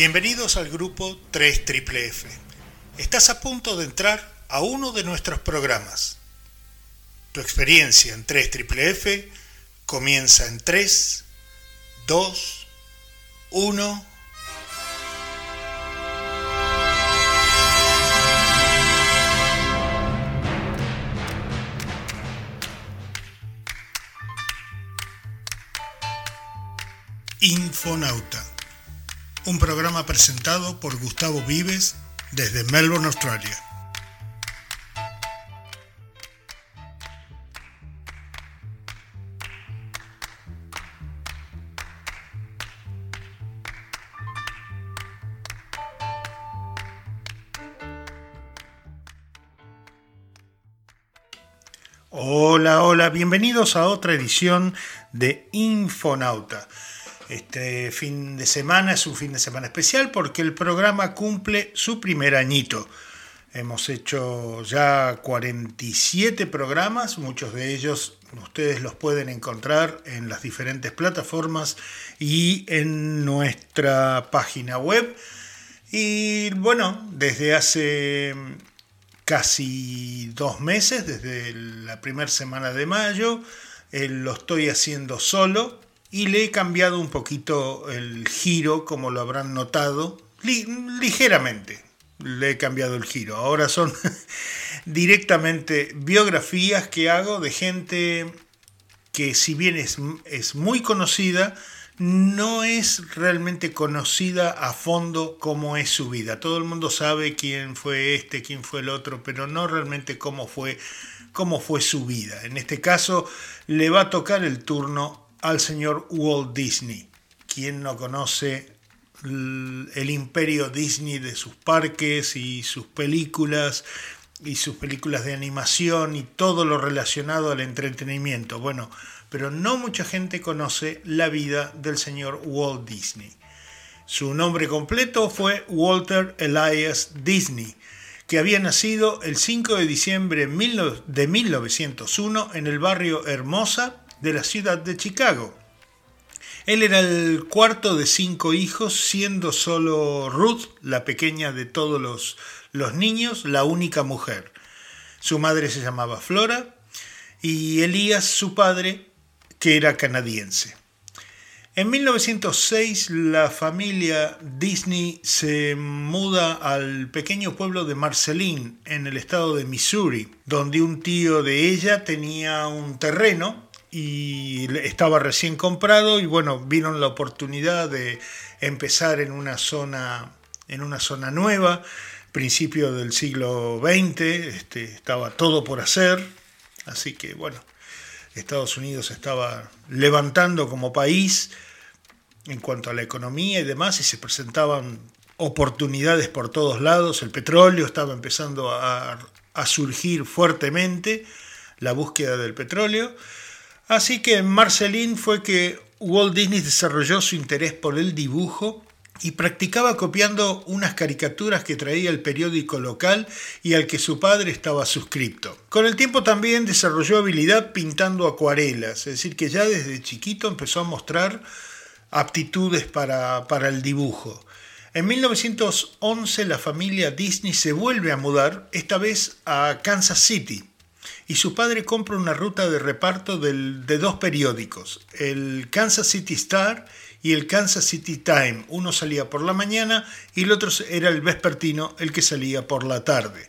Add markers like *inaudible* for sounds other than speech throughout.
Bienvenidos al grupo 3 Triple F. Estás a punto de entrar a uno de nuestros programas. Tu experiencia en 3 Triple F comienza en 3, 2, 1. Infonauta un programa presentado por Gustavo Vives desde Melbourne, Australia. Hola, hola, bienvenidos a otra edición de Infonauta. Este fin de semana es un fin de semana especial porque el programa cumple su primer añito. Hemos hecho ya 47 programas, muchos de ellos ustedes los pueden encontrar en las diferentes plataformas y en nuestra página web. Y bueno, desde hace casi dos meses, desde la primera semana de mayo, eh, lo estoy haciendo solo y le he cambiado un poquito el giro, como lo habrán notado, ligeramente le he cambiado el giro. Ahora son *laughs* directamente biografías que hago de gente que si bien es, es muy conocida, no es realmente conocida a fondo cómo es su vida. Todo el mundo sabe quién fue este, quién fue el otro, pero no realmente cómo fue, cómo fue su vida. En este caso le va a tocar el turno al señor Walt Disney. quien no conoce el imperio Disney de sus parques y sus películas y sus películas de animación y todo lo relacionado al entretenimiento? Bueno, pero no mucha gente conoce la vida del señor Walt Disney. Su nombre completo fue Walter Elias Disney, que había nacido el 5 de diciembre de 1901 en el barrio Hermosa de la ciudad de Chicago. Él era el cuarto de cinco hijos, siendo solo Ruth, la pequeña de todos los, los niños, la única mujer. Su madre se llamaba Flora y Elías, su padre, que era canadiense. En 1906 la familia Disney se muda al pequeño pueblo de Marceline, en el estado de Missouri, donde un tío de ella tenía un terreno y estaba recién comprado y bueno, vieron la oportunidad de empezar en una zona, en una zona nueva, principio del siglo XX, este, estaba todo por hacer, así que bueno, Estados Unidos estaba levantando como país en cuanto a la economía y demás y se presentaban oportunidades por todos lados, el petróleo estaba empezando a, a surgir fuertemente, la búsqueda del petróleo, Así que en Marceline fue que Walt Disney desarrolló su interés por el dibujo y practicaba copiando unas caricaturas que traía el periódico local y al que su padre estaba suscripto. Con el tiempo también desarrolló habilidad pintando acuarelas, es decir, que ya desde chiquito empezó a mostrar aptitudes para, para el dibujo. En 1911 la familia Disney se vuelve a mudar, esta vez a Kansas City, y su padre compra una ruta de reparto de dos periódicos, el Kansas City Star y el Kansas City Time. Uno salía por la mañana y el otro era el vespertino, el que salía por la tarde.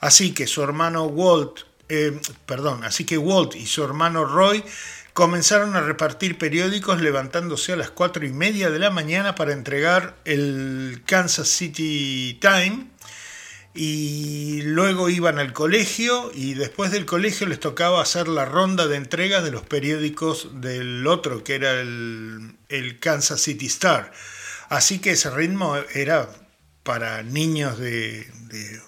Así que su hermano Walt, eh, perdón, así que Walt y su hermano Roy comenzaron a repartir periódicos levantándose a las cuatro y media de la mañana para entregar el Kansas City Time y luego iban al colegio y después del colegio les tocaba hacer la ronda de entregas de los periódicos del otro, que era el, Kansas City Star. Así que ese ritmo era para niños de, de,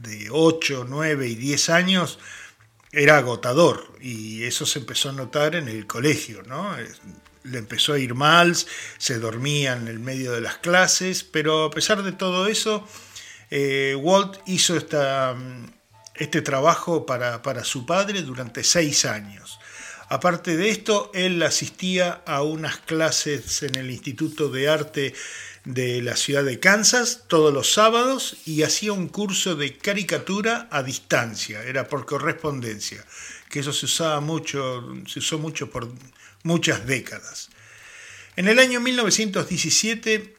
de 8, 9 y 10 años, era agotador y eso se empezó a notar en el colegio, ¿no? Le empezó a ir mal, se dormía en el medio de las clases, pero a pesar de todo eso, eh, Walt hizo esta, este trabajo para, su padre durante seis años. Aparte de esto, él asistía a unas clases en el Instituto de Arte de la ciudad de Kansas todos los sábados y hacía un curso de caricatura a distancia, era por correspondencia, que eso se usaba mucho, se usó mucho por muchas décadas. En el año 1917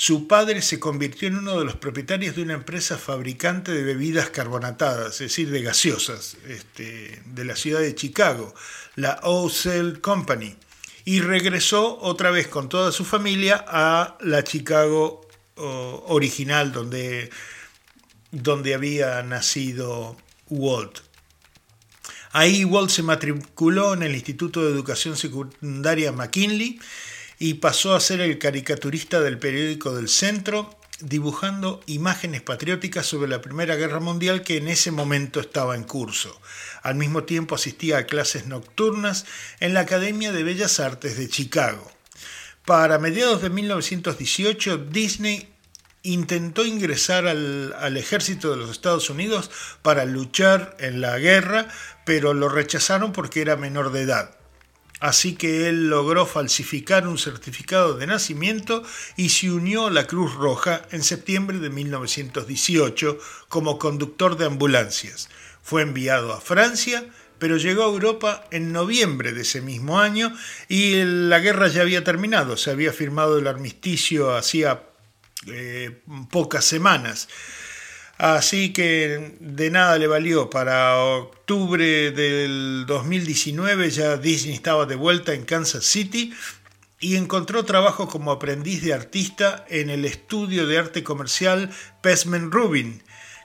su padre se convirtió en uno de los propietarios de una empresa fabricante de bebidas carbonatadas, es decir, de gaseosas, este, de la ciudad de Chicago, la O'Cell Company y regresó otra vez con toda su familia a la Chicago original donde, donde había nacido Walt. Ahí Walt se matriculó en el Instituto de Educación Secundaria McKinley y pasó a ser el caricaturista del periódico del Centro, dibujando imágenes patrióticas sobre la Primera Guerra Mundial que en ese momento estaba en curso. Al mismo tiempo asistía a clases nocturnas en la Academia de Bellas Artes de Chicago. Para mediados de 1918, Disney intentó ingresar al, al, ejército de los Estados Unidos para luchar en la guerra, pero lo rechazaron porque era menor de edad. Así que él logró falsificar un certificado de nacimiento y se unió a la Cruz Roja en septiembre de 1918 como conductor de ambulancias. Fue enviado a Francia, pero llegó a Europa en noviembre de ese mismo año y la guerra ya había terminado, se había firmado el armisticio hacía eh, pocas semanas. Así que de nada le valió. Para octubre del 2019 ya Disney estaba de vuelta en Kansas City y encontró trabajo como aprendiz de artista en el estudio de arte comercial Pesman Rubin,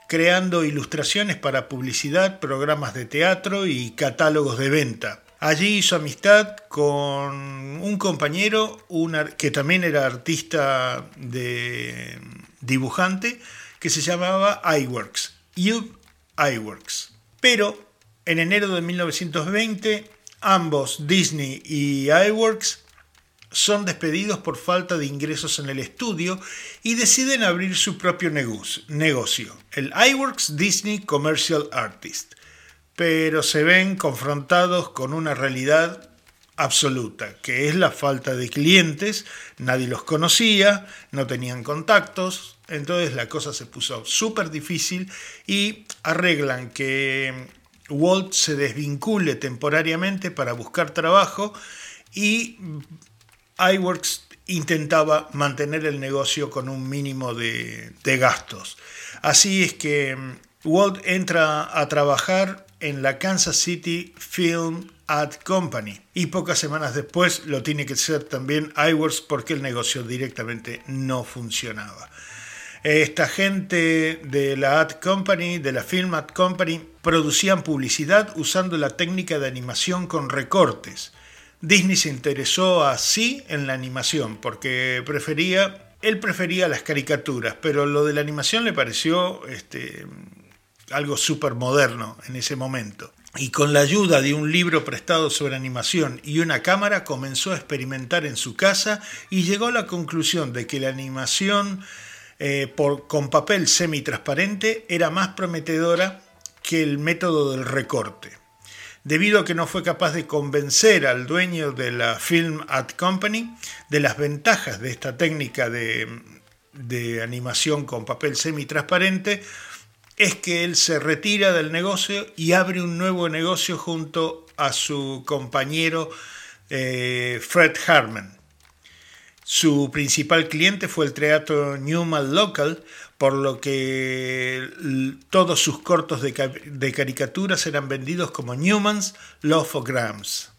creando ilustraciones para publicidad, programas de teatro y catálogos de venta. Allí hizo amistad con un compañero que también era artista de dibujante, que se llamaba iWorks, Youth iWorks. Pero en enero de 1920, ambos, Disney y iWorks, son despedidos por falta de ingresos en el estudio y deciden abrir su propio negocio, el iWorks Disney Commercial Artist. Pero se ven confrontados con una realidad absoluta, que es la falta de clientes, nadie los conocía, no tenían contactos, entonces la cosa se puso súper difícil y arreglan que Walt se desvincule temporariamente para buscar trabajo y iWorks intentaba mantener el negocio con un mínimo de, de gastos. Así es que Walt entra a trabajar en la Kansas City Film Ad Company. Y pocas semanas después lo tiene que ser también iWorks porque el negocio directamente no funcionaba. Esta gente de la Ad Company, de la Film Ad Company, producían publicidad usando la técnica de animación con recortes. Disney se interesó así en la animación porque prefería, él prefería las caricaturas, pero lo de la animación le pareció este, algo súper moderno en ese momento y con la ayuda de un libro prestado sobre animación y una cámara comenzó a experimentar en su casa y llegó a la conclusión de que la animación eh, con papel semitransparente era más prometedora que el método del recorte. Debido a que no fue capaz de convencer al dueño de la Film Ad Company de las ventajas de esta técnica de, de animación con papel semitransparente, es que él se retira del negocio y abre un nuevo negocio junto a su compañero eh, Fred Harman. Su principal cliente fue el teatro Newman Local, por lo que todos sus cortos de, caricaturas eran vendidos como Newman's Lofograms.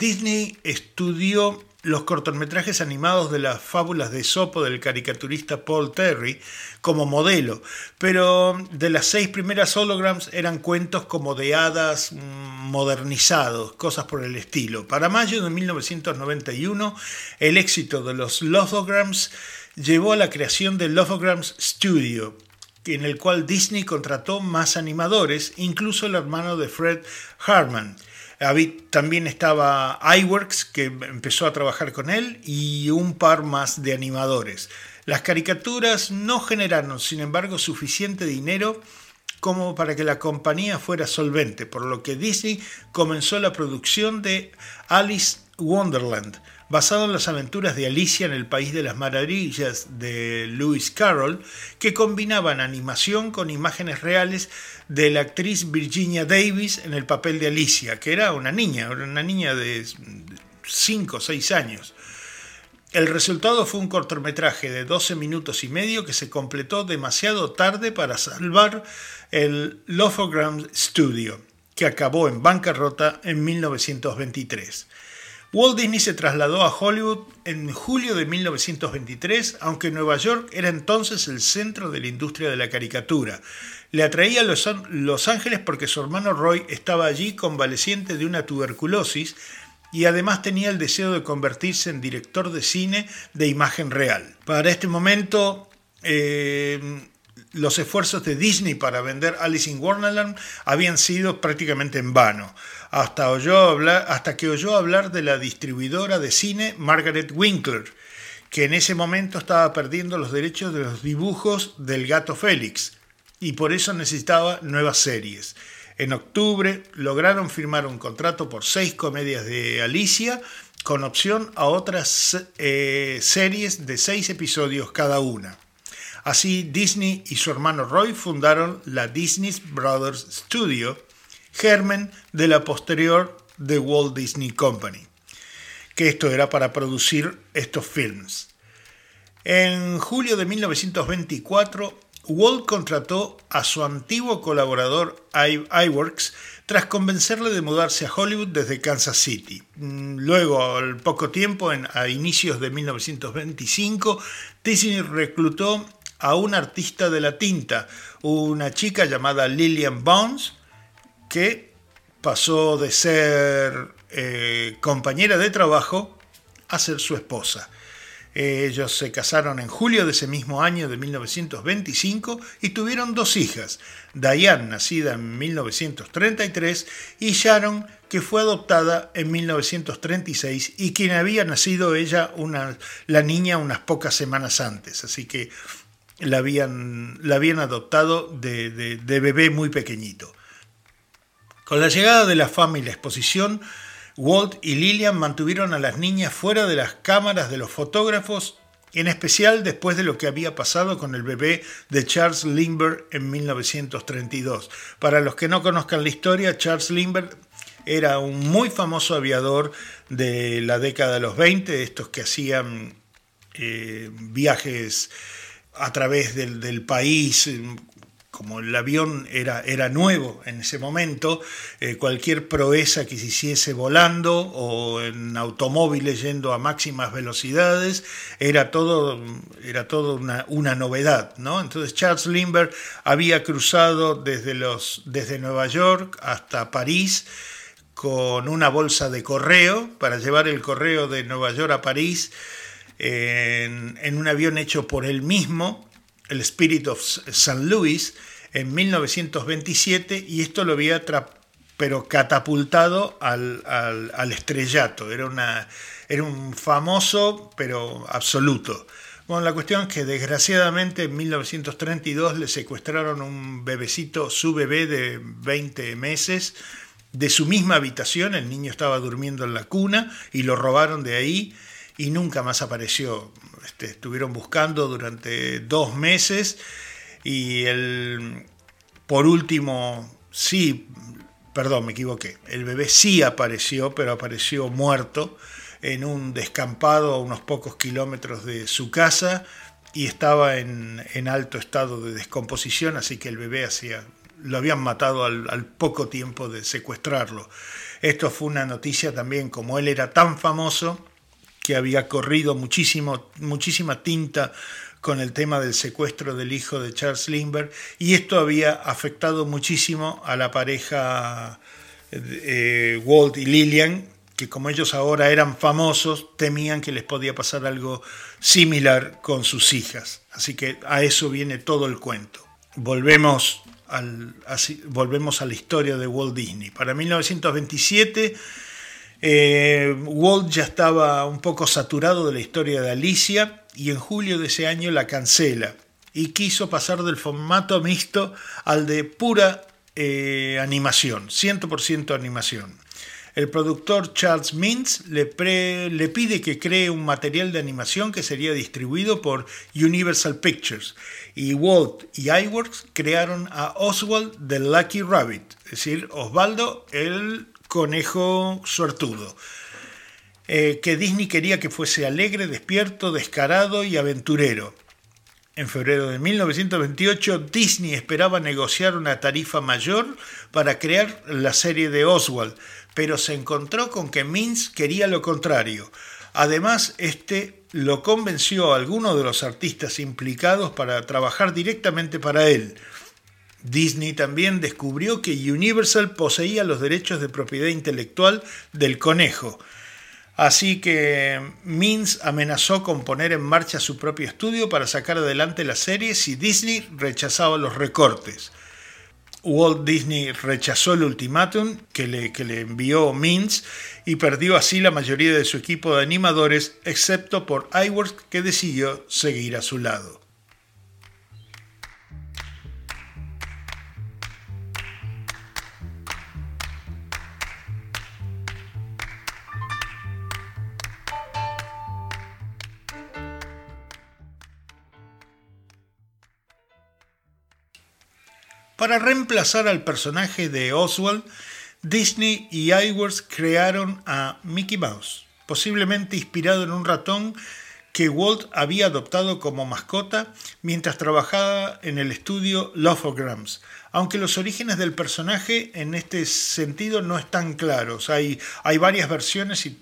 Disney estudió los cortometrajes animados de las fábulas de Sopo del caricaturista Paul Terry como modelo, pero de las seis primeras holograms eran cuentos como de hadas mm, modernizados, cosas por el estilo. Para mayo de 1991, el éxito de los Lofograms llevó a la creación del Lofograms Studio, en el cual Disney contrató más animadores, incluso el hermano de Fred Harman también estaba iWorks, que empezó a trabajar con él, y un par más de animadores. Las caricaturas no generaron, sin embargo, suficiente dinero como para que la compañía fuera solvente, por lo que Disney comenzó la producción de Alice Wonderland, basado en las aventuras de Alicia en el País de las Maravillas de Lewis Carroll, que combinaban animación con imágenes reales de la actriz Virginia Davis en el papel de Alicia, que era una niña, una niña de 5 o 6 años. El resultado fue un cortometraje de 12 minutos y medio que se completó demasiado tarde para salvar el Lofogram Studio, que acabó en bancarrota en 1923. Walt Disney se trasladó a Hollywood en julio de 1923, aunque Nueva York era entonces el centro de la industria de la caricatura. Le atraía Los, Los Ángeles porque su hermano Roy estaba allí convaleciente de una tuberculosis y además tenía el deseo de convertirse en director de cine de imagen real. Para este momento, eh, los esfuerzos de Disney para vender Alice in Wonderland habían sido prácticamente en vano hasta, hasta que oyó hablar de la distribuidora de cine Margaret Winkler, que en ese momento estaba perdiendo los derechos de los dibujos del gato Félix y por eso necesitaba nuevas series. En octubre lograron firmar un contrato por seis comedias de Alicia con opción a otras eh, series de seis episodios cada una. Así Disney y su hermano Roy fundaron la Disney Brothers Studio, germen de la posterior The Walt Disney Company, que esto era para producir estos films. En julio de 1924, Walt contrató a su antiguo colaborador iWorks tras convencerle de mudarse a Hollywood desde Kansas City. Mm, luego, al poco tiempo, a inicios de 1925, Disney reclutó a un artista de la tinta, una chica llamada Lillian Bones, que pasó de ser eh, compañera de trabajo a ser su esposa. Ellos se casaron en julio de ese mismo año de 1925 y tuvieron dos hijas, Diane, nacida en 1933, y Sharon, que fue adoptada en 1936 y quien había nacido ella, la niña, unas pocas semanas antes. Así que la habían, la habían adoptado de bebé muy pequeñito. Con la llegada de la fama y la exposición, Walt y Lillian mantuvieron a las niñas fuera de las cámaras de los fotógrafos, en especial después de lo que había pasado con el bebé de Charles Lindbergh en 1932. Para los que no conozcan la historia, Charles Lindbergh era un muy famoso aviador de la década de los 20, estos que hacían eh, viajes a través del, del país como el avión era, era nuevo en ese momento, eh, cualquier proeza que se hiciese volando o en automóviles yendo a máximas velocidades, era todo, era todo una, una, novedad. ¿no? Entonces Charles Lindbergh había cruzado desde, los, desde Nueva York hasta París con una bolsa de correo para llevar el correo de Nueva York a París en, en un avión hecho por él mismo el Spirit of St. Louis en 1927 y esto lo había pero catapultado al, estrellato. Era, una, era un famoso, pero absoluto. Bueno, la cuestión es que desgraciadamente en 1932 le secuestraron un bebecito, su bebé de 20 meses, de su misma habitación, el niño estaba durmiendo en la cuna y lo robaron de ahí y nunca más apareció. Este, estuvieron buscando durante dos meses y el, por último, sí, perdón, me equivoqué, el bebé sí apareció, pero apareció muerto en un descampado a unos pocos kilómetros de su casa y estaba en, en alto estado de descomposición, así que el bebé hacía, lo habían matado al, al poco tiempo de secuestrarlo. Esto fue una noticia también, como él era tan famoso, que había corrido muchísimo, muchísima tinta con el tema del secuestro del hijo de Charles Lindbergh y esto había afectado muchísimo a la pareja eh, Walt y Lillian, que como ellos ahora eran famosos, temían que les podía pasar algo similar con sus hijas. Así que a eso viene todo el cuento. Volvemos, al, volvemos a la historia de Walt Disney. Para 1927 eh, Walt ya estaba un poco saturado de la historia de Alicia y en julio de ese año la cancela. y quiso pasar del formato mixto al de pura eh, animación, 100% animación. El productor Charles Mintz le, pide que cree un material de animación que sería distribuido por Universal Pictures. Y Walt y iWorks crearon a Oswald the Lucky Rabbit, es decir, Osvaldo el conejo suertudo. Eh, que Disney quería que fuese alegre, despierto, descarado y aventurero. En febrero de 1928, Disney esperaba negociar una tarifa mayor para crear la serie de Oswald, pero se encontró con que Mintz quería lo contrario. Además, este lo convenció a algunos de los artistas implicados para trabajar directamente para él. Disney también descubrió que Universal poseía los derechos de propiedad intelectual del conejo. Así que Mintz amenazó con poner en marcha su propio estudio para sacar adelante la serie si Disney rechazaba los recortes. Walt Disney rechazó el ultimátum que le, que le envió Mintz y perdió así la mayoría de su equipo de animadores, excepto por iWorks que decidió seguir a su lado. Para reemplazar al personaje de Oswald, Disney y iWorks crearon a Mickey Mouse, posiblemente inspirado en un ratón que Walt había adoptado como mascota mientras trabajaba en el estudio Lofograms, aunque los orígenes del personaje en este sentido no están claros. Hay, varias versiones y,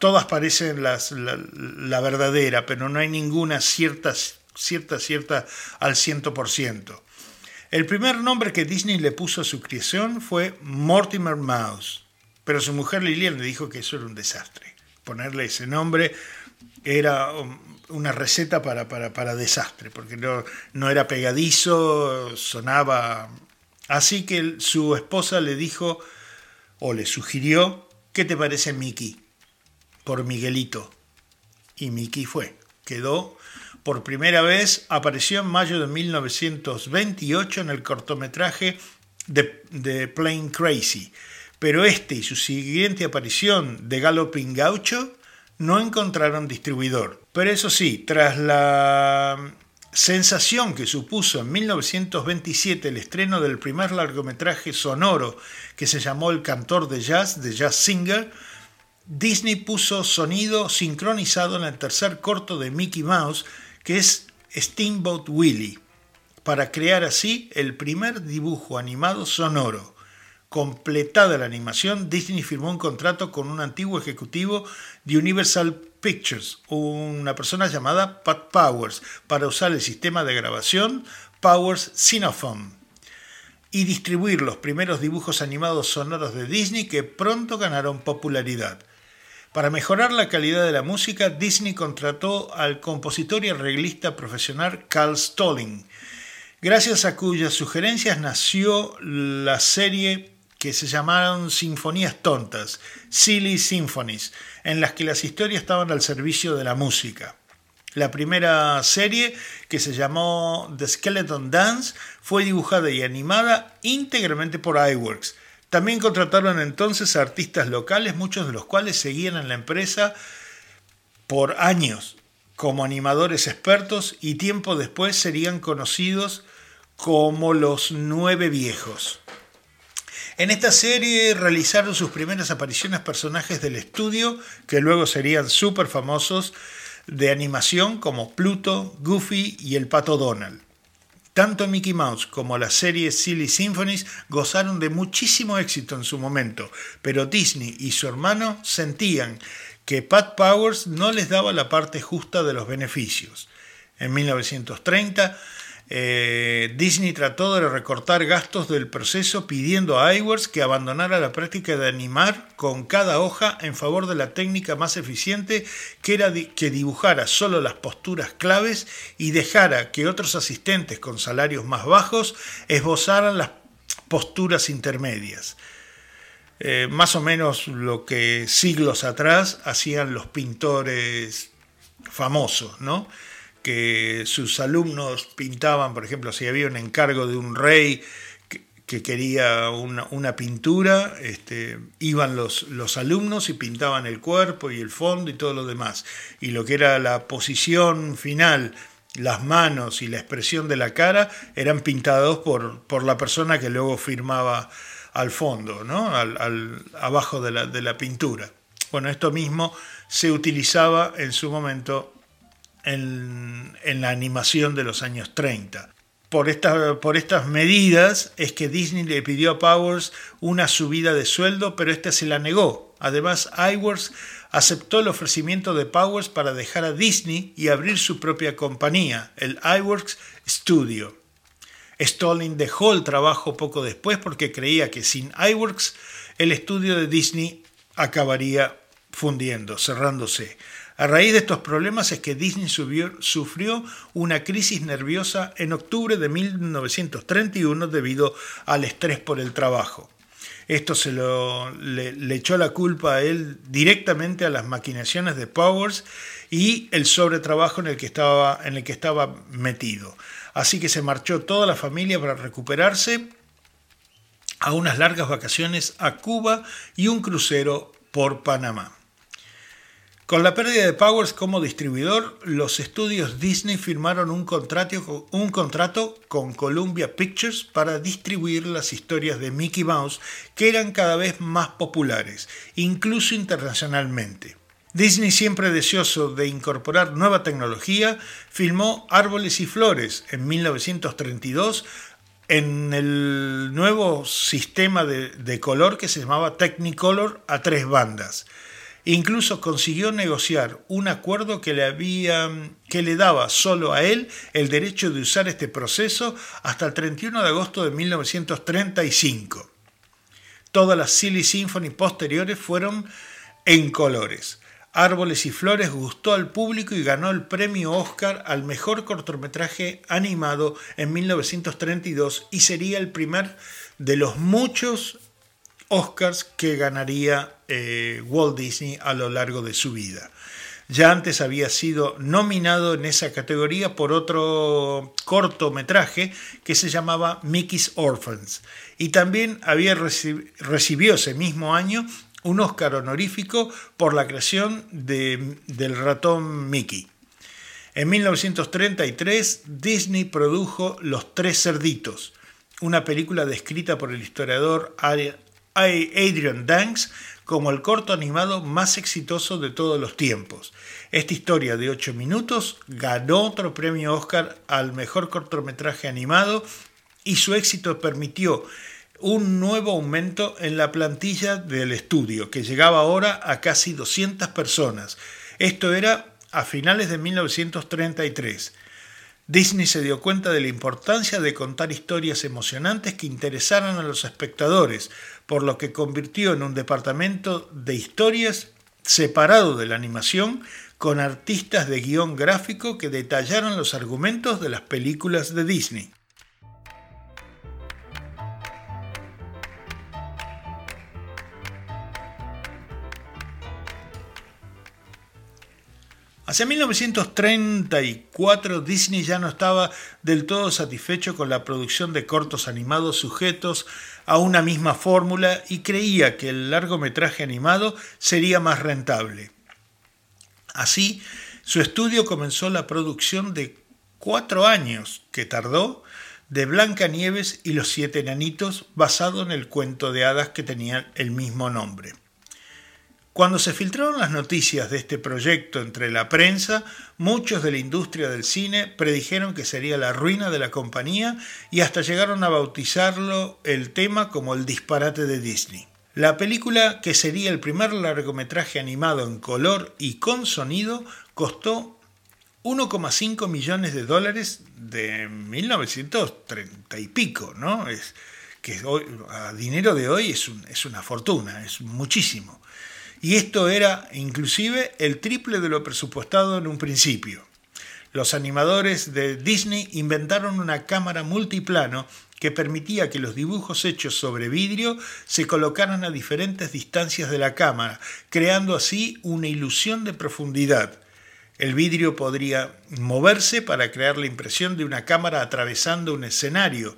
todas parecen la, la, verdadera, pero no hay ninguna cierta, cierta, cierta al 100%. El primer nombre que Disney le puso a su creación fue Mortimer Mouse, pero su mujer Lilian le dijo que eso era un desastre. Ponerle ese nombre era una receta para, para, desastre, porque no, no era pegadizo, sonaba... Así que su esposa le dijo, o le sugirió, ¿qué te parece Mickey? Por Miguelito. Y Mickey fue. Quedó por primera vez apareció en mayo de 1928 en el cortometraje de, Plain Crazy, pero este y su siguiente aparición de Galloping Gaucho no encontraron distribuidor. Pero eso sí, tras la sensación que supuso en 1927 el estreno del primer largometraje sonoro que se llamó El cantor de jazz, de Jazz Singer, Disney puso sonido sincronizado en el tercer corto de Mickey Mouse que es Steamboat Willie, para crear así el primer dibujo animado sonoro. Completada la animación, Disney firmó un contrato con un antiguo ejecutivo de Universal Pictures, una persona llamada Pat Powers, para usar el sistema de grabación Powers Cinephone y distribuir los primeros dibujos animados sonoros de Disney que pronto ganaron popularidad. Para mejorar la calidad de la música, Disney contrató al compositor y arreglista profesional Carl Stalling, gracias a cuyas sugerencias nació la serie que se llamaron Sinfonías Tontas, Silly Symphonies, en las que las historias estaban al servicio de la música. La primera serie, que se llamó The Skeleton Dance, fue dibujada y animada íntegramente por iWorks, también contrataron entonces a artistas locales, muchos de los cuales seguían en la empresa por años como animadores expertos y tiempo después serían conocidos como los Nueve Viejos. En esta serie realizaron sus primeras apariciones personajes del estudio, que luego serían súper famosos, de animación como Pluto, Goofy y el Pato Donald. Tanto Mickey Mouse como la serie Silly Symphonies gozaron de muchísimo éxito en su momento, pero Disney y su hermano sentían que Pat Powers no les daba la parte justa de los beneficios. En 1930 eh, Disney trató de recortar gastos del proceso pidiendo a iWorks que abandonara la práctica de animar con cada hoja en favor de la técnica más eficiente que era que dibujara solo las posturas claves y dejara que otros asistentes con salarios más bajos esbozaran las posturas intermedias. Eh, más o menos lo que siglos atrás hacían los pintores famosos, ¿no? Que sus alumnos pintaban, por ejemplo, si había un encargo de un rey que, quería una, pintura, este, iban los, los alumnos y pintaban el cuerpo y el fondo y todo lo demás. Y lo que era la posición final las manos y la expresión de la cara eran pintados por, por la persona que luego firmaba al fondo, ¿no? al, abajo de la, de la, pintura. Bueno, esto mismo se utilizaba en su momento en, la animación de los años 30. Por, por, estas medidas es que Disney le pidió a Powers una subida de sueldo, pero este se la negó. Además, iWorks aceptó el ofrecimiento de Powers para dejar a Disney y abrir su propia compañía, el iWorks Studio. Stalin dejó el trabajo poco después porque creía que sin iWorks el estudio de Disney acabaría fundiendo, cerrándose. A raíz de estos problemas es que Disney sufrió una crisis nerviosa en octubre de 1931 debido al estrés por el trabajo. Esto se le, echó la culpa a él directamente a las maquinaciones de Powers y el sobretrabajo en el que estaba, en el que estaba metido. Así que se marchó toda la familia para recuperarse a unas largas vacaciones a Cuba y un crucero por Panamá. Con la pérdida de Powers como distribuidor, los estudios Disney firmaron un contrato, con Columbia Pictures para distribuir las historias de Mickey Mouse que eran cada vez más populares, incluso internacionalmente. Disney, siempre deseoso de incorporar nueva tecnología, filmó Árboles y Flores en 1932 en el nuevo sistema de, de color que se llamaba Technicolor a tres bandas. Incluso consiguió negociar un acuerdo que le, había, que le daba solo a él el derecho de usar este proceso hasta el 31 de agosto de 1935. Todas las Silly Symphony posteriores fueron en colores. Árboles y Flores gustó al público y ganó el premio Oscar al mejor cortometraje animado en 1932 y sería el primer de los muchos Oscars que ganaría eh, Walt Disney a lo largo de su vida. Ya antes había sido nominado en esa categoría por otro cortometraje que se llamaba Mickey's Orphans y también había recibió ese mismo año un Oscar honorífico por la creación del ratón Mickey. En 1933 Disney produjo Los Tres Cerditos, una película descrita por el historiador Adrian Danks como el corto animado más exitoso de todos los tiempos. Esta historia de 8 minutos ganó otro premio Oscar al mejor cortometraje animado y su éxito permitió un nuevo aumento en la plantilla del estudio, que llegaba ahora a casi 200 personas. Esto era a finales de 1933. Disney se dio cuenta de la importancia de contar historias emocionantes que interesaran a los espectadores, por lo que convirtió en un departamento de historias separado de la animación con artistas de guion gráfico que detallaron los argumentos de las películas de Disney. Hacia 1934 Disney ya no estaba del todo satisfecho con la producción de cortos animados sujetos a una misma fórmula y creía que el largometraje animado sería más rentable. Así, su estudio comenzó la producción de cuatro años que tardó de Blancanieves y los siete enanitos basado en el cuento de hadas que tenía el mismo nombre. Cuando se filtraron las noticias de este proyecto entre la prensa, muchos de la industria del cine predijeron que sería la ruina de la compañía y hasta llegaron a bautizarlo el tema como el disparate de Disney. La película, que sería el primer largometraje animado en color y con sonido, costó 1,5 millones de dólares de 1930 y pico, ¿no? Es que a dinero de hoy es, es una fortuna, es muchísimo y esto era inclusive el triple de lo presupuestado en un principio. Los animadores de Disney inventaron una cámara multiplano que permitía que los dibujos hechos sobre vidrio se colocaran a diferentes distancias de la cámara, creando así una ilusión de profundidad. El vidrio podría moverse para crear la impresión de una cámara atravesando un escenario.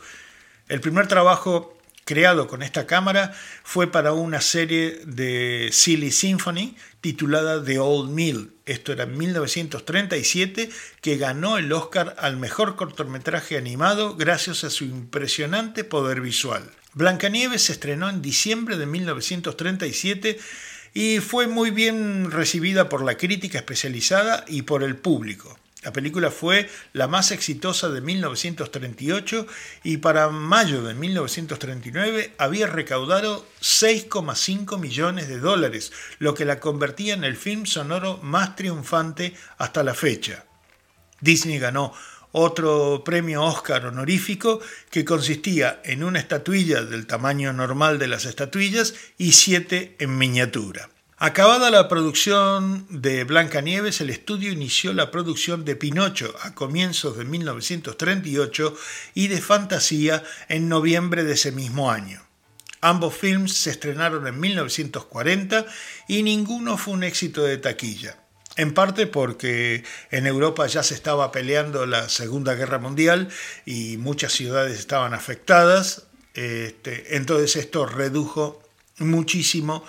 El primer trabajo creado con esta cámara fue para una serie de Silly Symphony titulada The Old Mill. Esto era en 1937, que ganó el Oscar al mejor cortometraje animado gracias a su impresionante poder visual. Blancanieves se estrenó en diciembre de 1937 y fue muy bien recibida por la crítica especializada y por el público. La película fue la más exitosa de 1938 y para mayo de 1939 había recaudado 6,5 millones de dólares, lo que la convertía en el film sonoro más triunfante hasta la fecha. Disney ganó otro premio Oscar honorífico que consistía en una estatuilla del tamaño normal de las estatuillas y siete en miniatura. Acabada la producción de Blancanieves, el estudio inició la producción de Pinocho a comienzos de 1938 y de Fantasía en noviembre de ese mismo año. Ambos films se estrenaron en 1940 y ninguno fue un éxito de taquilla. En parte porque en Europa ya se estaba peleando la Segunda Guerra Mundial y muchas ciudades estaban afectadas. Este, entonces esto redujo muchísimo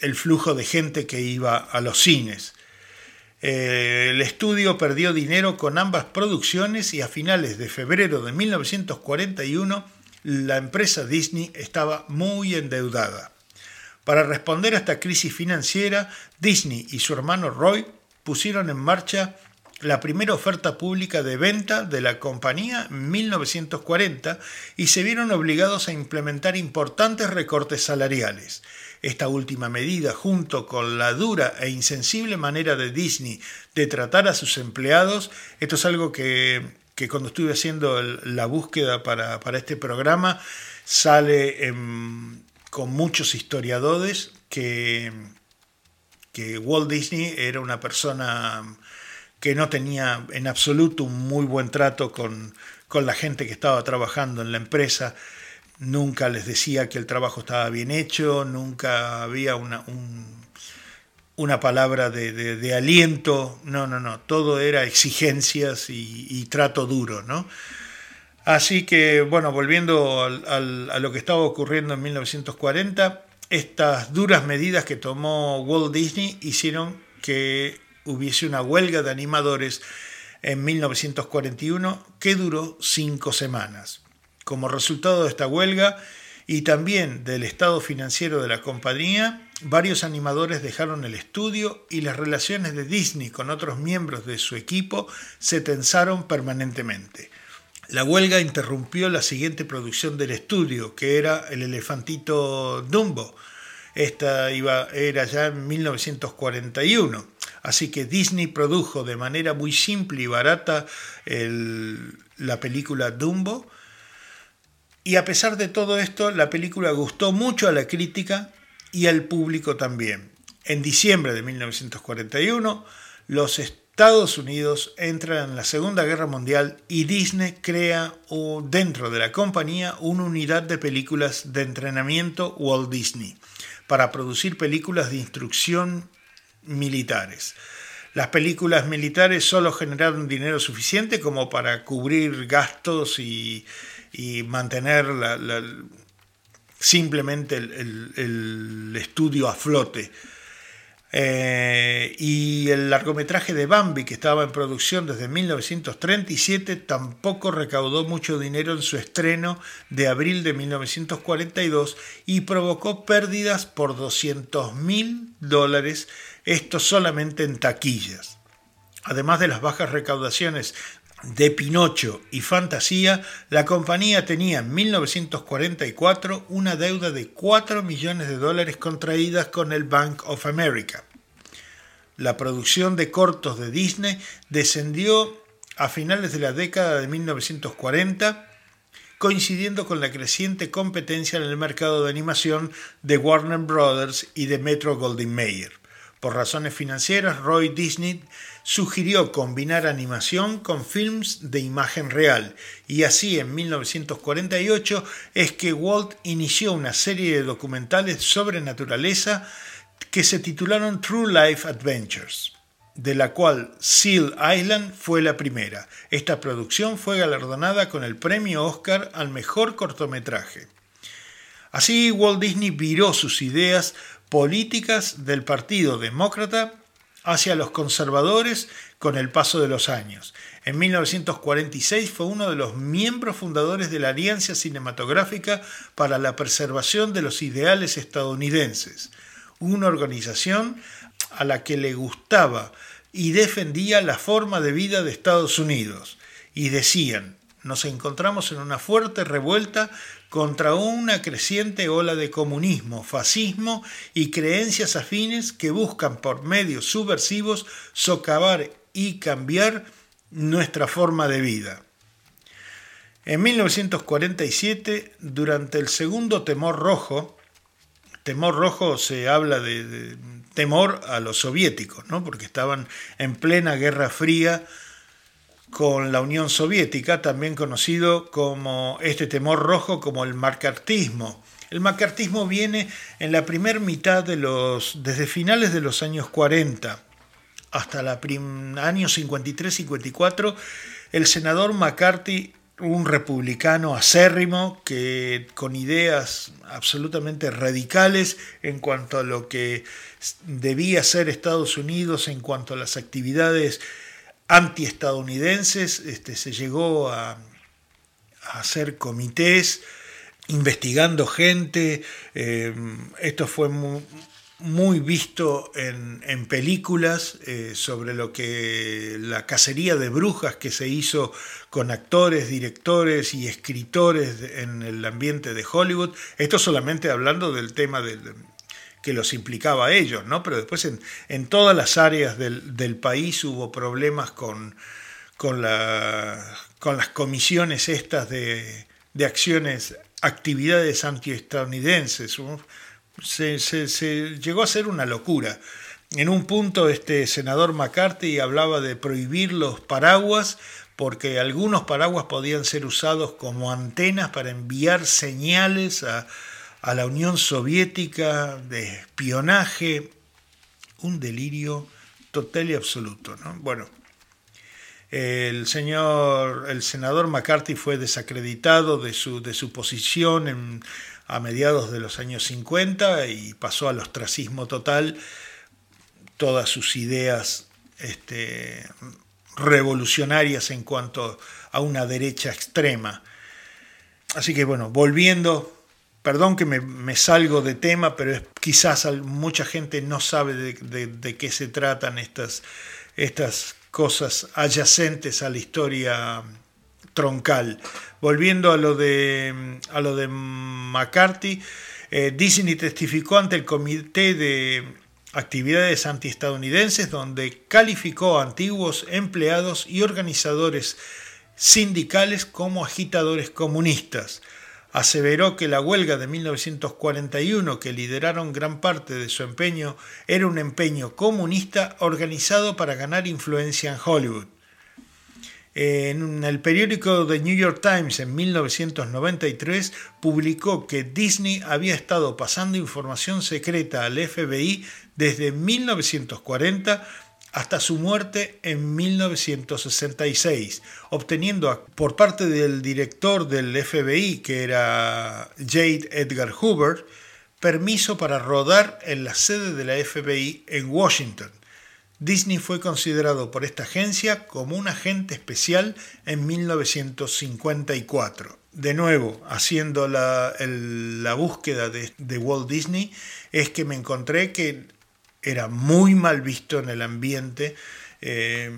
el flujo de gente que iba a los cines. Eh, el estudio perdió dinero con ambas producciones y a finales de febrero de 1941 la empresa Disney estaba muy endeudada. Para responder a esta crisis financiera, Disney y su hermano Roy pusieron en marcha la primera oferta pública de venta de la compañía en 1940 y se vieron obligados a implementar importantes recortes salariales. Esta última medida, junto con la dura e insensible manera de Disney de tratar a sus empleados, esto es algo que, cuando estuve haciendo la búsqueda para, este programa, sale con muchos historiadores que, que Walt Disney era una persona que no tenía en absoluto un muy buen trato con, con la gente que estaba trabajando en la empresa nunca les decía que el trabajo estaba bien hecho, nunca había una, una palabra de, aliento, no, no, no, todo era exigencias y, trato duro, ¿no? Así que, bueno, volviendo a lo que estaba ocurriendo en 1940, estas duras medidas que tomó Walt Disney hicieron que hubiese una huelga de animadores en 1941 que duró cinco semanas. Como resultado de esta huelga y también del estado financiero de la compañía, varios animadores dejaron el estudio y las relaciones de Disney con otros miembros de su equipo se tensaron permanentemente. La huelga interrumpió la siguiente producción del estudio, que era el elefantito Dumbo. Esta iba, era ya en 1941. Así que Disney produjo de manera muy simple y barata la película Dumbo y a pesar de todo esto, la película gustó mucho a la crítica y al público también. En diciembre de 1941, los Estados Unidos entran en la Segunda Guerra Mundial y Disney crea dentro de la compañía una unidad de películas de entrenamiento Walt Disney para producir películas de instrucción militares. Las películas militares solo generaron dinero suficiente como para cubrir gastos y, y mantener simplemente el, estudio a flote. Eh, y el largometraje de Bambi, que estaba en producción desde 1937, tampoco recaudó mucho dinero en su estreno de abril de 1942 y provocó pérdidas por 200 mil dólares, esto solamente en taquillas. Además de las bajas recaudaciones de Pinocho y Fantasía, la compañía tenía en 1944 una deuda de 4 millones de dólares contraídas con el Bank of America. La producción de cortos de Disney descendió a finales de la década de 1940, coincidiendo con la creciente competencia en el mercado de animación de Warner Brothers y de Metro Goldwyn Mayer. Por razones financieras, Roy Disney sugirió combinar animación con films de imagen real y así en 1948 es que Walt inició una serie de documentales sobre naturaleza que se titularon True Life Adventures. de la cual Seal Island fue la primera. Esta producción fue galardonada con el premio Oscar al mejor cortometraje. Así, Walt Disney viró sus ideas políticas del Partido Demócrata hacia los conservadores con el paso de los años. En 1946 fue uno de los miembros fundadores de la Alianza Cinematográfica para la Preservación de los Ideales Estadounidenses, una organización a la que le gustaba y defendía la forma de vida de Estados Unidos. Y decían, nos encontramos en una fuerte revuelta contra una creciente ola de comunismo, fascismo y creencias afines que buscan por medios subversivos socavar y cambiar nuestra forma de vida. En 1947, durante el segundo temor rojo, temor rojo se habla de, temor a los soviéticos, ¿no? porque estaban en plena guerra fría con la Unión Soviética, también conocido como este temor rojo como el macartismo. El macartismo viene en la primera mitad de los, desde finales de los años 40 hasta el año 53-54, el senador McCarthy, un republicano acérrimo que con ideas absolutamente radicales en cuanto a lo que debía ser Estados Unidos en cuanto a las actividades antiestadounidenses, este, se llegó a, hacer comités investigando gente, eh, esto fue muy, visto en, películas eh, sobre lo que la cacería de brujas que se hizo con actores, directores y escritores en el ambiente de Hollywood, esto solamente hablando del tema del que los implicaba a ellos, ¿no? Pero después en, todas las áreas del, país hubo problemas con, con, con las comisiones estas de, acciones, actividades antiestadounidenses. Se, se, llegó a ser una locura. En un punto este senador McCarthy hablaba de prohibir los paraguas porque algunos paraguas podían ser usados como antenas para enviar señales a, a la Unión Soviética de espionaje, un delirio total y absoluto. ¿no? Bueno, el señor, el senador McCarthy fue desacreditado de su, de su posición a mediados de los años 50 y pasó al ostracismo total. Todas sus ideas este, revolucionarias en cuanto a una derecha extrema. Así que bueno, volviendo Perdón que me, salgo de tema, pero quizás mucha gente no sabe de, qué se tratan estas, estas cosas adyacentes a la historia troncal. Volviendo a lo de, a lo de McCarthy, eh, Disney testificó ante el Comité de Actividades Antiestadounidenses, donde calificó a antiguos empleados y organizadores sindicales como agitadores comunistas aseveró que la huelga de 1941 que lideraron gran parte de su empeño era un empeño comunista organizado para ganar influencia en Hollywood. En el periódico The New York Times en 1993 publicó que Disney había estado pasando información secreta al FBI desde 1940 hasta su muerte en 1966, obteniendo por parte del director del FBI, que era Jade Edgar Hoover, permiso para rodar en la sede de la FBI en Washington. Disney fue considerado por esta agencia como un agente especial en 1954. De nuevo, haciendo la, búsqueda de, de Walt Disney, es que me encontré que era muy mal visto en el ambiente, eh,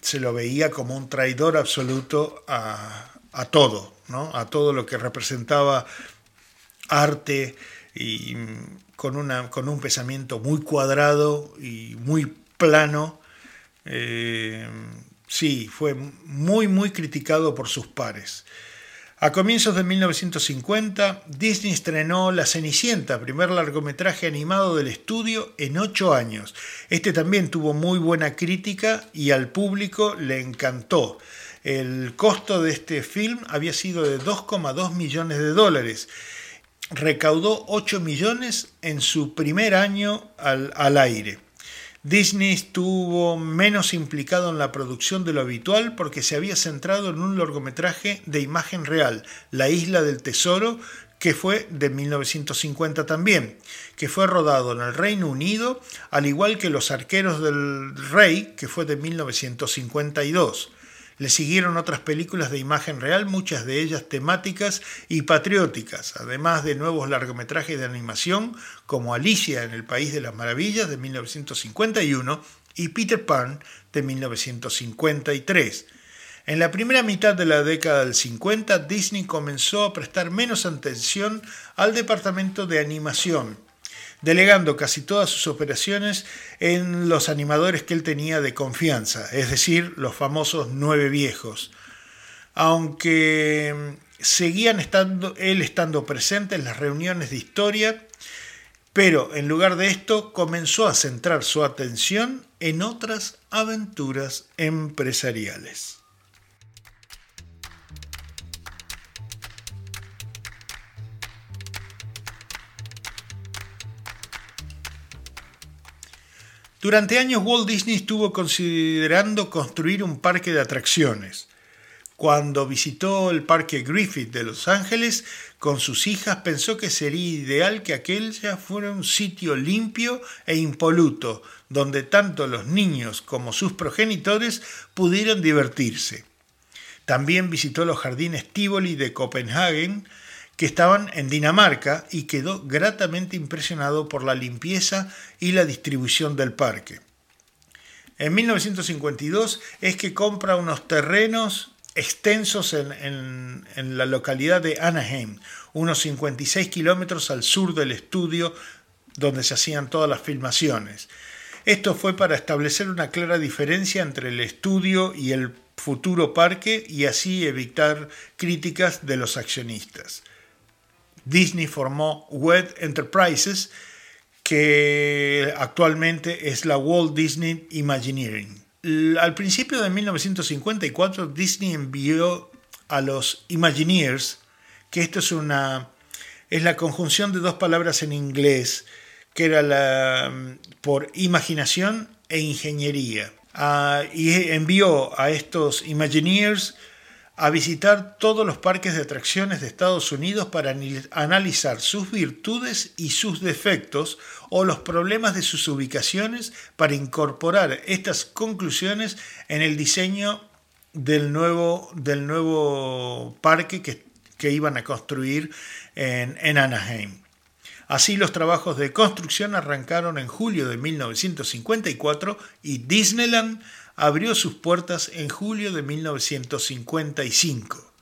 se lo veía como un traidor absoluto a, todo, ¿no? a todo lo que representaba arte y con, una, con un pensamiento muy cuadrado y muy plano. Eh, sí, fue muy, muy criticado por sus pares. A comienzos de 1950, Disney estrenó La Cenicienta, primer largometraje animado del estudio en ocho años. Este también tuvo muy buena crítica y al público le encantó. El costo de este film había sido de 2,2 millones de dólares. Recaudó 8 millones en su primer año al, al aire. Disney estuvo menos implicado en la producción de lo habitual porque se había centrado en un largometraje de imagen real, La Isla del Tesoro, que fue de 1950 también, que fue rodado en el Reino Unido, al igual que Los Arqueros del Rey, que fue de 1952. Le siguieron otras películas de imagen real, muchas de ellas temáticas y patrióticas, además de nuevos largometrajes de animación como Alicia en el País de las Maravillas de 1951 y Peter Pan de 1953. En la primera mitad de la década del 50, Disney comenzó a prestar menos atención al departamento de animación, delegando casi todas sus operaciones en los animadores que él tenía de confianza, es decir, los famosos nueve viejos. Aunque seguían estando, él estando presente en las reuniones de historia, pero en lugar de esto comenzó a centrar su atención en otras aventuras empresariales. Durante años Walt Disney estuvo considerando construir un parque de atracciones. Cuando visitó el Parque Griffith de Los Ángeles con sus hijas pensó que sería ideal que aquel ya fuera un sitio limpio e impoluto, donde tanto los niños como sus progenitores pudieran divertirse. También visitó los jardines Tivoli de Copenhague, que estaban en Dinamarca y quedó gratamente impresionado por la limpieza y la distribución del parque. En 1952 es que compra unos terrenos extensos en, la localidad de Anaheim, unos 56 kilómetros al sur del estudio donde se hacían todas las filmaciones. Esto fue para establecer una clara diferencia entre el estudio y el futuro parque y así evitar críticas de los accionistas. Disney formó WED Enterprises, que actualmente es la Walt Disney Imagineering. Al principio de 1954, Disney envió a los Imagineers, que esto es una es la conjunción de dos palabras en inglés, que era la por imaginación e ingeniería. Ah, y envió a estos Imagineers a visitar todos los parques de atracciones de Estados Unidos para analizar sus virtudes y sus defectos o los problemas de sus ubicaciones para incorporar estas conclusiones en el diseño del nuevo, del nuevo parque que, iban a construir en, en Anaheim. Así los trabajos de construcción arrancaron en julio de 1954 y Disneyland abrió sus puertas en julio de 1955.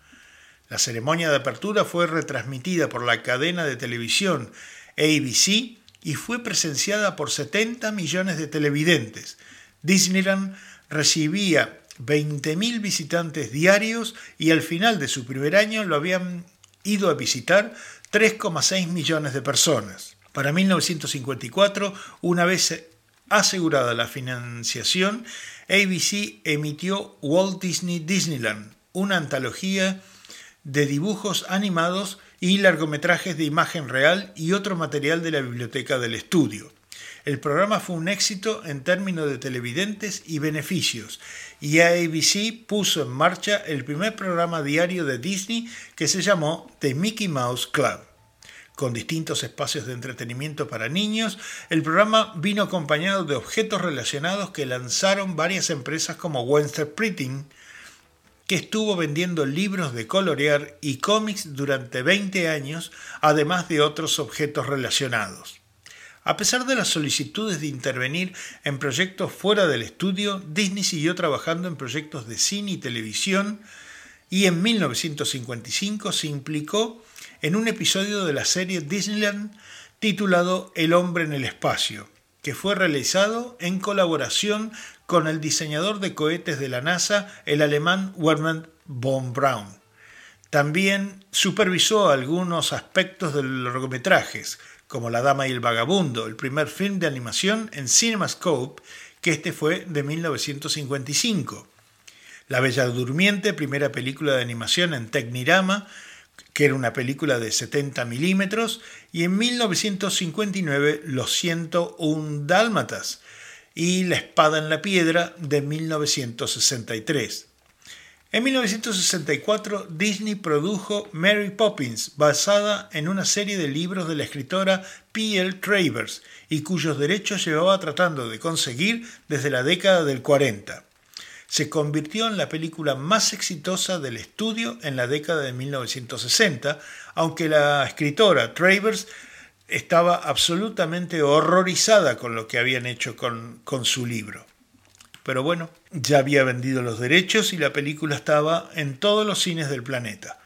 La ceremonia de apertura fue retransmitida por la cadena de televisión ABC y fue presenciada por 70 millones de televidentes. Disneyland recibía 20.000 visitantes diarios y al final de su primer año lo habían ido a visitar 3,6 millones de personas. Para 1954, una vez asegurada la financiación, ABC emitió Walt Disney Disneyland, una antología de dibujos animados y largometrajes de imagen real y otro material de la biblioteca del estudio. El programa fue un éxito en términos de televidentes y beneficios, y ABC puso en marcha el primer programa diario de Disney que se llamó The Mickey Mouse Club con distintos espacios de entretenimiento para niños, el programa vino acompañado de objetos relacionados que lanzaron varias empresas como Western Printing, que estuvo vendiendo libros de colorear y cómics durante 20 años, además de otros objetos relacionados. A pesar de las solicitudes de intervenir en proyectos fuera del estudio, Disney siguió trabajando en proyectos de cine y televisión y en 1955 se implicó en un episodio de la serie Disneyland titulado El hombre en el espacio, que fue realizado en colaboración con el diseñador de cohetes de la NASA, el alemán Werner von Braun. También supervisó algunos aspectos de los largometrajes, como La Dama y el Vagabundo, el primer film de animación en CinemaScope, que este fue de 1955. La Bella Durmiente, primera película de animación en Tecnirama, que era una película de 70 milímetros, y en 1959 Los 101 Dálmatas, y La espada en la piedra de 1963. En 1964 Disney produjo Mary Poppins, basada en una serie de libros de la escritora P.L. Travers y cuyos derechos llevaba tratando de conseguir desde la década del 40. Se convirtió en la película más exitosa del estudio en la década de 1960, aunque la escritora Travers estaba absolutamente horrorizada con lo que habían hecho con, con su libro. Pero bueno, ya había vendido los derechos y la película estaba en todos los cines del planeta.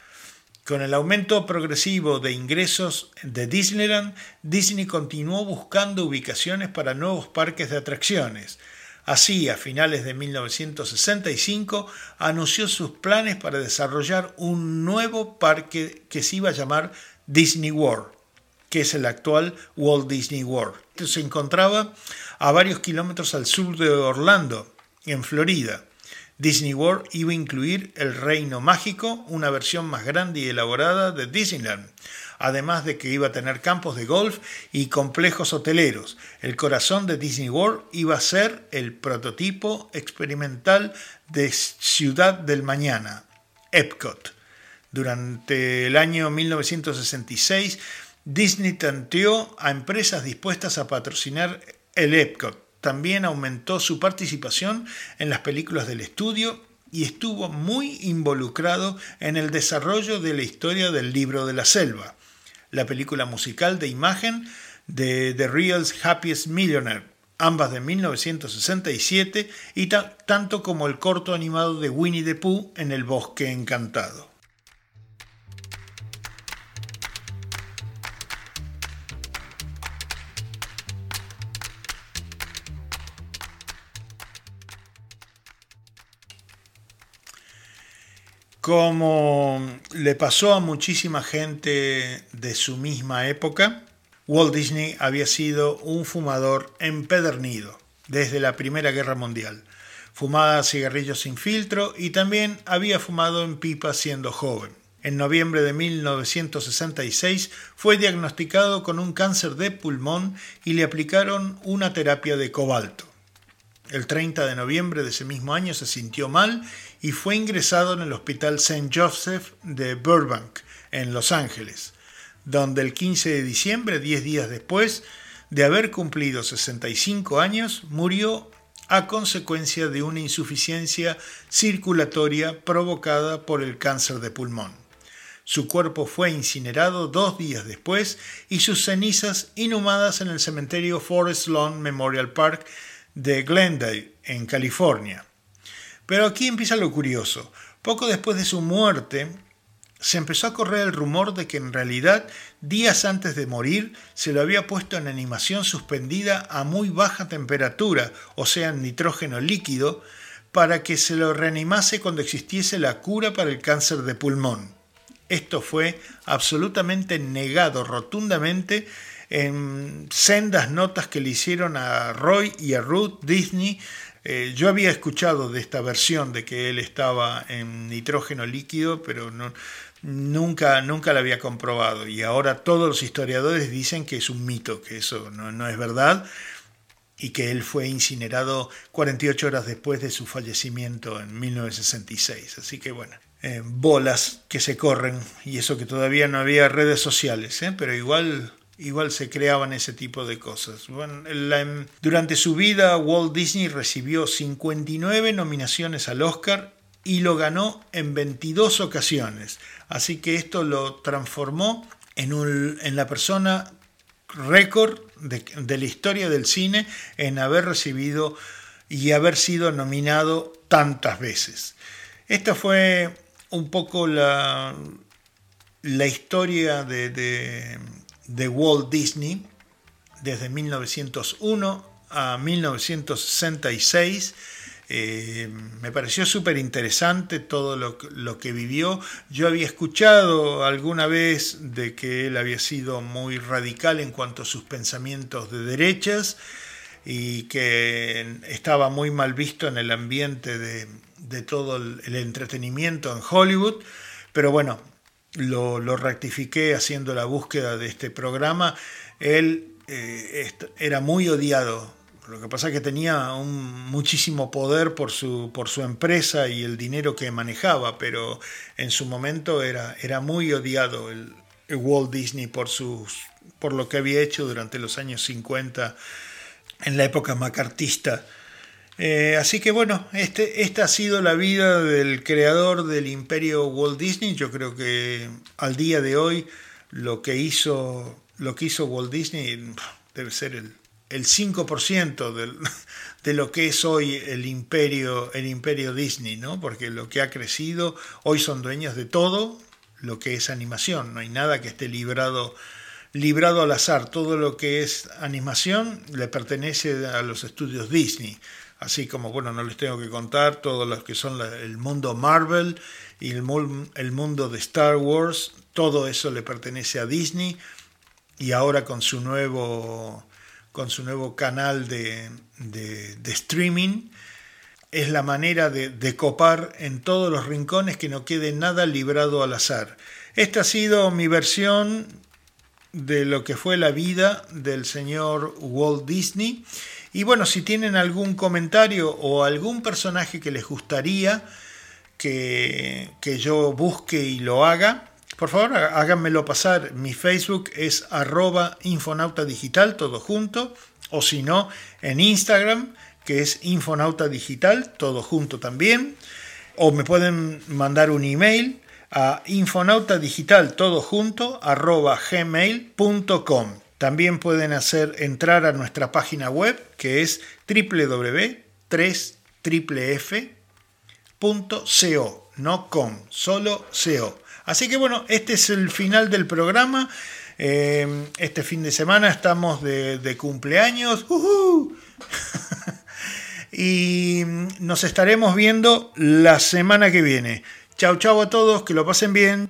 Con el aumento progresivo de ingresos de Disneyland, Disney continuó buscando ubicaciones para nuevos parques de atracciones. Así, a finales de 1965, anunció sus planes para desarrollar un nuevo parque que se iba a llamar Disney World, que es el actual Walt Disney World. Se encontraba a varios kilómetros al sur de Orlando, en Florida. Disney World iba a incluir el Reino Mágico, una versión más grande y elaborada de Disneyland, además de que iba a tener campos de golf y complejos hoteleros. El corazón de Disney World iba a ser el prototipo experimental de Ciudad del Mañana, Epcot. Durante el año 1966, Disney tanteó a empresas dispuestas a patrocinar el Epcot también aumentó su participación en las películas del estudio y estuvo muy involucrado en el desarrollo de la historia del libro de la selva, la película musical de imagen de The Real's Happiest Millionaire, ambas de 1967, y tanto como el corto animado de Winnie the Pooh en el bosque encantado. Como le pasó a muchísima gente de su misma época, Walt Disney había sido un fumador empedernido desde la Primera Guerra Mundial. Fumaba cigarrillos sin filtro y también había fumado en pipa siendo joven. En noviembre de 1966 fue diagnosticado con un cáncer de pulmón y le aplicaron una terapia de cobalto. El 30 de noviembre de ese mismo año se sintió mal y fue ingresado en el Hospital St. Joseph de Burbank, en Los Ángeles, donde el 15 de diciembre, 10 días después de haber cumplido 65 años, murió a consecuencia de una insuficiencia circulatoria provocada por el cáncer de pulmón. Su cuerpo fue incinerado dos días después y sus cenizas inhumadas en el cementerio Forest Lawn Memorial Park de Glendale, en California. Pero aquí empieza lo curioso. Poco después de su muerte, se empezó a correr el rumor de que en realidad, días antes de morir, se lo había puesto en animación suspendida a muy baja temperatura, o sea, en nitrógeno líquido, para que se lo reanimase cuando existiese la cura para el cáncer de pulmón. Esto fue absolutamente negado rotundamente en sendas notas que le hicieron a Roy y a Ruth Disney. Eh, yo había escuchado de esta versión de que él estaba en nitrógeno líquido, pero nunca, nunca la había comprobado. Y ahora todos los historiadores dicen que es un mito, que eso no, no es verdad y que él fue incinerado 48 horas después de su fallecimiento en 1966. Así que bueno, eh, bolas que se corren y eso que todavía no había redes sociales, ¿eh? pero igual igual se creaban ese tipo de cosas. durante su vida, Walt Disney recibió 59 nominaciones al Oscar y lo ganó en 22 ocasiones. Así que esto lo transformó en, en la persona récord de, la historia del cine en haber recibido y haber sido nominado tantas veces. Esta fue un poco la, la historia de Walt Disney desde 1901 a 1966. Eh, me pareció súper interesante todo lo, lo, que vivió. Yo había escuchado alguna vez de que él había sido muy radical en cuanto a sus pensamientos de derechas y que estaba muy mal visto en el ambiente de, de todo el entretenimiento en Hollywood. Pero bueno, lo, lo, rectifiqué haciendo la búsqueda de este programa, él eh, era muy odiado Lo que pasa es que tenía un, muchísimo poder por su, por su empresa y el dinero que manejaba, pero en su momento era, era muy odiado el, Walt Disney por, sus, por lo que había hecho durante los años 50 en la época macartista. Eh, así que bueno, este, esta ha sido la vida del creador del imperio Walt Disney. Yo creo que al día de hoy lo que hizo, lo que hizo Walt Disney debe ser el, el 5% del, *laughs* de lo que es hoy el imperio, el imperio Disney, ¿no? Porque lo que ha crecido, hoy son dueños de todo lo que es animación, no hay nada que esté librado librado al azar. Todo lo que es animación le pertenece a los estudios Disney. Así como, bueno, no les tengo que contar todo lo que son el mundo Marvel y el, el mundo de Star Wars, todo eso le pertenece a Disney. Y ahora con su nuevo, con su nuevo canal de, de, streaming, es la manera de, de, copar en todos los rincones que no quede nada librado al azar. Esta ha sido mi versión de lo que fue la vida del señor Walt Disney. Y bueno, si tienen algún comentario o algún personaje que les gustaría que, que yo busque y lo haga, por favor háganmelo pasar. Mi Facebook es arroba infonauta digital, todo junto. O si no, en Instagram, que es infonauta digital, todo junto también. O me pueden mandar un email a infonautadigital junto arroba gmail.com. También pueden hacer entrar a nuestra página web que es www.3fff.co, no com, solo co. Así que bueno, este es el final del programa. Eh, este fin de semana estamos de, cumpleaños. *laughs* y nos estaremos viendo la semana que viene. Chao, chao a todos, que lo pasen bien.